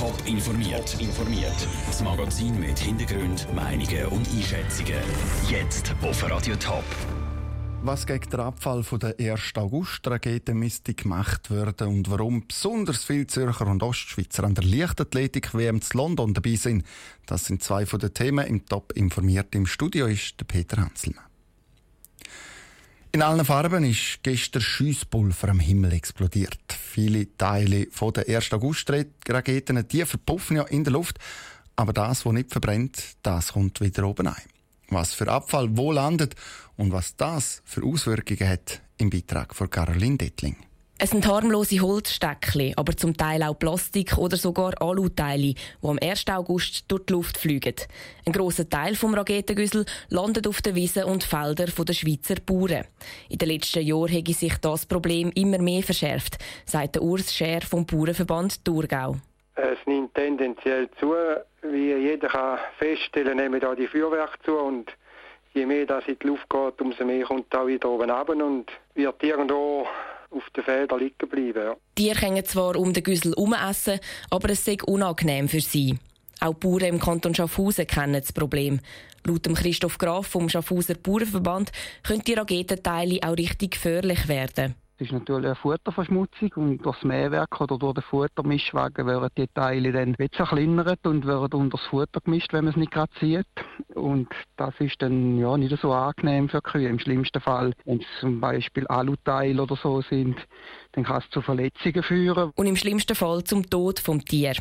Top informiert. informiert. Das Magazin mit Hintergrund, Meinungen und Einschätzungen. Jetzt auf Radio Top. Was gegen den Abfall von der 1. August-Rakete müsste gemacht werden und warum besonders viele Zürcher und Ostschweizer an der Leichtathletik-WM zu London dabei sind, das sind zwei von den Themen im Top informiert. Im Studio ist der Peter Hanselmann. In allen Farben ist gestern Schiesspulver am Himmel explodiert. Viele Teile von der 1. August-Raketen, die verpuffen ja in der Luft. Aber das, was nicht verbrennt, das kommt wieder oben ein. Was für Abfall wo landet und was das für Auswirkungen hat, im Beitrag von Caroline Dettling. Es sind harmlose Holzsteckchen, aber zum Teil auch Plastik oder sogar Aluteile, die am 1. August durch die Luft fliegen. Ein grosser Teil vom Raketengüssel landet auf den Wiesen und Feldern der Schweizer Bauern. In den letzten Jahren hat sich das Problem immer mehr verschärft, sagt der Urs Scher vom Bauernverband Thurgau. Es nimmt tendenziell zu, wie jeder kann feststellen, nehmen da die Feuerwerke zu und je mehr das in die Luft geht, umso mehr kommt da wieder oben runter und wird irgendwo auf den Feldern liegen bleiben. Ja. Tiere können zwar um den Güssel essen, aber es ist unangenehm für sie. Auch die Bauern im Kanton Schaffhausen kennen das Problem. Laut Christoph Graf vom Schaffhauser Bauernverband können die Raketenteile auch richtig gefährlich werden. Es ist natürlich eine Futterverschmutzung und durch das Mähwerk oder durch den Futtermischwagen werden die Teile dann zerkleinert und werden unter das Futter gemischt, wenn man es nicht gerade sieht. Und das ist dann ja nicht so angenehm für Kühe. Im schlimmsten Fall, wenn es zum Beispiel Aluteile oder so sind, dann kann es zu Verletzungen führen. Und im schlimmsten Fall zum Tod vom Tier.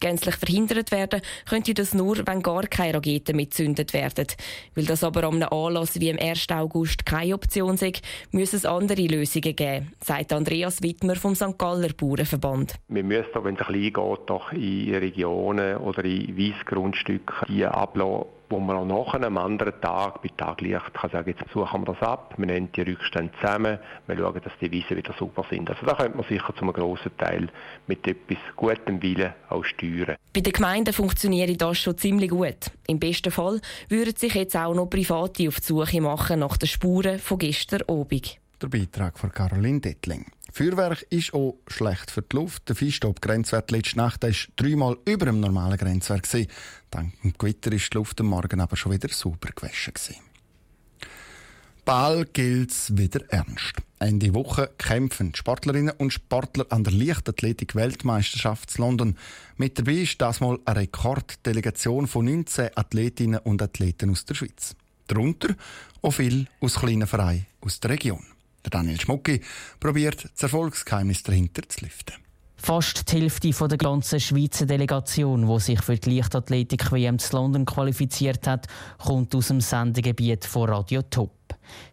Gänzlich verhindert werden könnte das nur, wenn gar keine Raketen mitzündet werden. Weil das aber an einem Anlass wie am 1. August keine Option ist, müssen es andere Lösungen geben, sagt Andreas Wittmer vom St. Galler Bauernverband. Wir müssen, wenn es ein bisschen geht, doch in Regionen oder in Weissgrundstücken die ablassen, wo man auch nach einem anderen Tag bei Taglicht kann sagen, jetzt suchen wir das ab, wir nehmen die Rückstände zusammen, wir schauen, dass die Wiesen wieder super sind. Also da könnte man sicher zu einem grossen Teil mit etwas gutem Willen auch steuern. Bei den Gemeinden funktioniert das schon ziemlich gut. Im besten Fall würden sich jetzt auch noch Private auf die Suche machen nach den Spuren von gestern Abend. Der Beitrag von Caroline Dettling. Feuerwerk ist auch schlecht für die Luft. Der Feinstaub-Grenzwert letzte Nacht war dreimal über dem normalen Grenzwert. Dank dem Gewitter ist die Luft am Morgen aber schon wieder sauber gewaschen. Bald gilt es wieder ernst. Ende Woche kämpfen Sportlerinnen und Sportler an der Leichtathletik-Weltmeisterschaft in London. Mit dabei ist das mal eine Rekorddelegation von 19 Athletinnen und Athleten aus der Schweiz. Darunter auch viele aus kleinen Vereinen aus der Region. Der Daniel Schmucki probiert das Erfolgsgeheimnis dahinter zu lüften. Fast die Hälfte der ganzen Schweizer Delegation, die sich für die Leichtathletik-WM zu London qualifiziert hat, kommt aus dem Sendegebiet von Radio Top.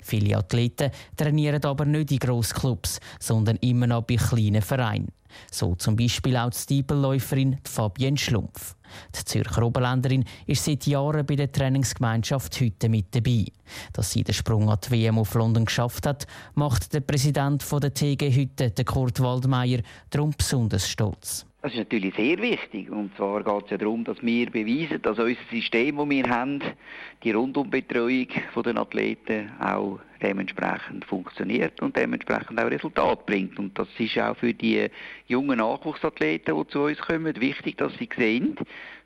Viele Athleten trainieren aber nicht in Grossclubs, sondern immer noch bei kleinen Vereinen. So zum Beispiel auch die Stiebelläuferin Fabienne Schlumpf. Die Zürcher Oberländerin ist seit Jahren bei der Trainingsgemeinschaft heute mit dabei. Dass sie den Sprung an die WM auf London geschafft hat, macht der Präsident der TG heute, Kurt Waldmeier, darum besonders stolz. Das ist natürlich sehr wichtig. Und zwar geht es ja darum, dass wir beweisen, dass unser System, das wir haben, die Rundumbetreuung der Athleten auch dementsprechend funktioniert und dementsprechend auch Resultat bringt. Und das ist auch für die jungen Nachwuchsathleten, die zu uns kommen, wichtig, dass sie sehen,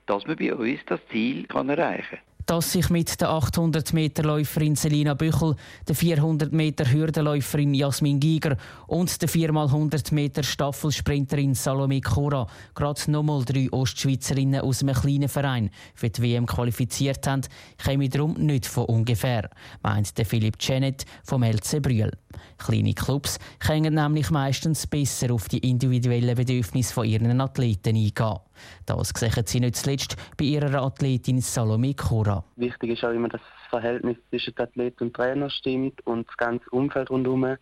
dass man bei uns das Ziel kann erreichen kann dass sich mit der 800 Meter Läuferin Selina Büchel, der 400 Meter Hürdenläuferin Jasmin Giger und der 4x100 Meter Staffelsprinterin Salome Cora gerade nochmal drei Ostschweizerinnen aus einem kleinen Verein für die WM qualifiziert haben, käme darum nicht von ungefähr, meint der Philipp Janet vom LC Brühl. Kleine Clubs können nämlich meistens besser auf die individuellen Bedürfnisse von ihren Athleten eingehen. Das sehen sie nicht zuletzt bei ihrer Athletin Salome Cora. Wichtig ist auch immer, dass das Verhältnis zwischen Athlet und Trainer stimmt und das ganze Umfeld rundherum.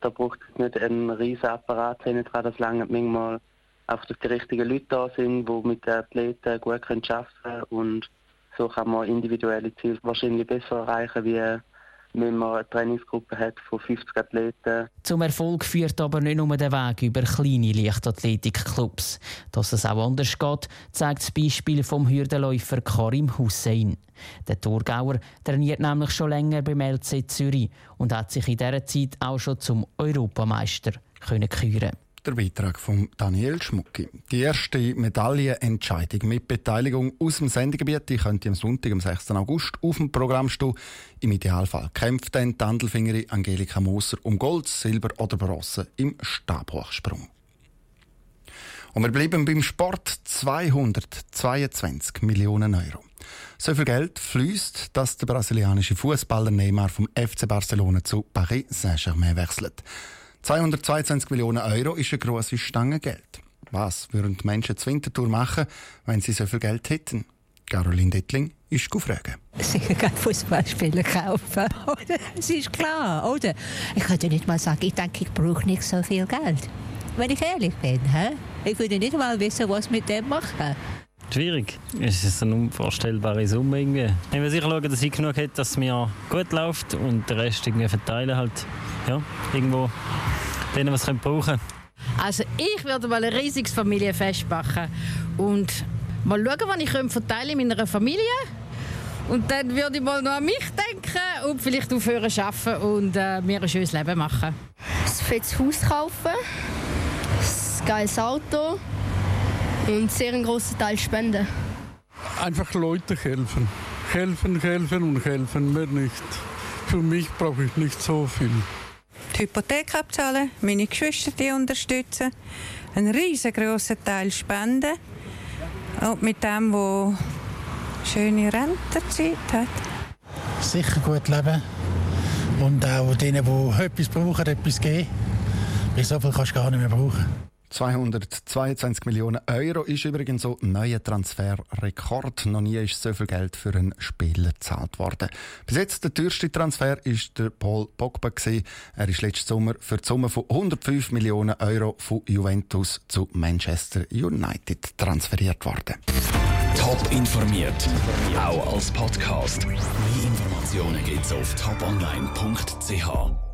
Da braucht es nicht einen riesen Apparat hinten dran, das lange manchmal auf dass die richtigen Leute da sind, die mit den Athleten gut arbeiten können und so kann man individuelle Ziele wahrscheinlich besser erreichen wie wenn man eine Trainingsgruppe hat von 50 Athleten. Zum Erfolg führt aber nicht nur der Weg über kleine Leichtathletikclubs. Dass es auch anders geht, zeigt das Beispiel vom Hürdenläufer Karim Hussein. Der Thurgauer trainiert nämlich schon länger beim LC Zürich und hat sich in dieser Zeit auch schon zum Europameister küren. Der Beitrag von Daniel Schmucki. Die erste Medaillenentscheidung mit Beteiligung aus dem Sendegebiet die könnte am Sonntag, am 6. August, auf dem Programm stehen. Im Idealfall kämpft dann die Andelfingerin Angelika Moser um Gold, Silber oder Bronze im Stabhochsprung. Und wir bleiben beim Sport 222 Millionen Euro. So viel Geld fließt, dass der brasilianische Fußballer Neymar vom FC Barcelona zu Paris Saint-Germain wechselt. 222 Millionen Euro ist eine grosse Stange Geld. Was würden die Menschen zur Wintertour machen, wenn sie so viel Geld hätten? Caroline Dettling ist gefragt. Sicher kein Fußballspieler kaufen. Es ist klar, oder? Ich könnte nicht mal sagen, ich denke, ich brauche nicht so viel Geld. Wenn ich ehrlich bin, he? ich würde nicht mal wissen, was mit dem machen. Schwierig. Es ist eine unvorstellbare Summe irgendwie. Ich will sicher schauen, dass ich genug habe, dass es mir gut läuft und den Rest irgendwie verteilen halt. Ja, irgendwo denen, was ich brauchen Also ich würde mal ein riesiges Familienfest machen und mal schauen, was ich verteilen in meiner Familie. Und dann würde ich mal noch an mich denken und vielleicht aufhören zu arbeiten und äh, mir ein schönes Leben machen. Ein fettes Haus kaufen, ein geiles Auto und sehr einen grossen Teil spenden. Einfach Leute helfen. Helfen, helfen und helfen, mehr nicht. Für mich brauche ich nicht so viel. Die Hypothek abzahlen, meine Geschwister die unterstützen, einen riesengroßen Teil spenden und mit dem, wo schöne Rentenzeit hat. Sicher gut leben und auch denen, die etwas brauchen, etwas geben. Weil so viel kannst du gar nicht mehr brauchen. 222 Millionen Euro ist übrigens so ein neuer Transferrekord. Noch nie ist so viel Geld für einen Spieler gezahlt worden. Bis jetzt der teuerste Transfer ist der Paul Pogba gewesen. Er ist letzten Sommer für die Summe von 105 Millionen Euro von Juventus zu Manchester United transferiert worden. Top informiert, auch als Podcast. Mehr Informationen gibt's auf toponline.ch.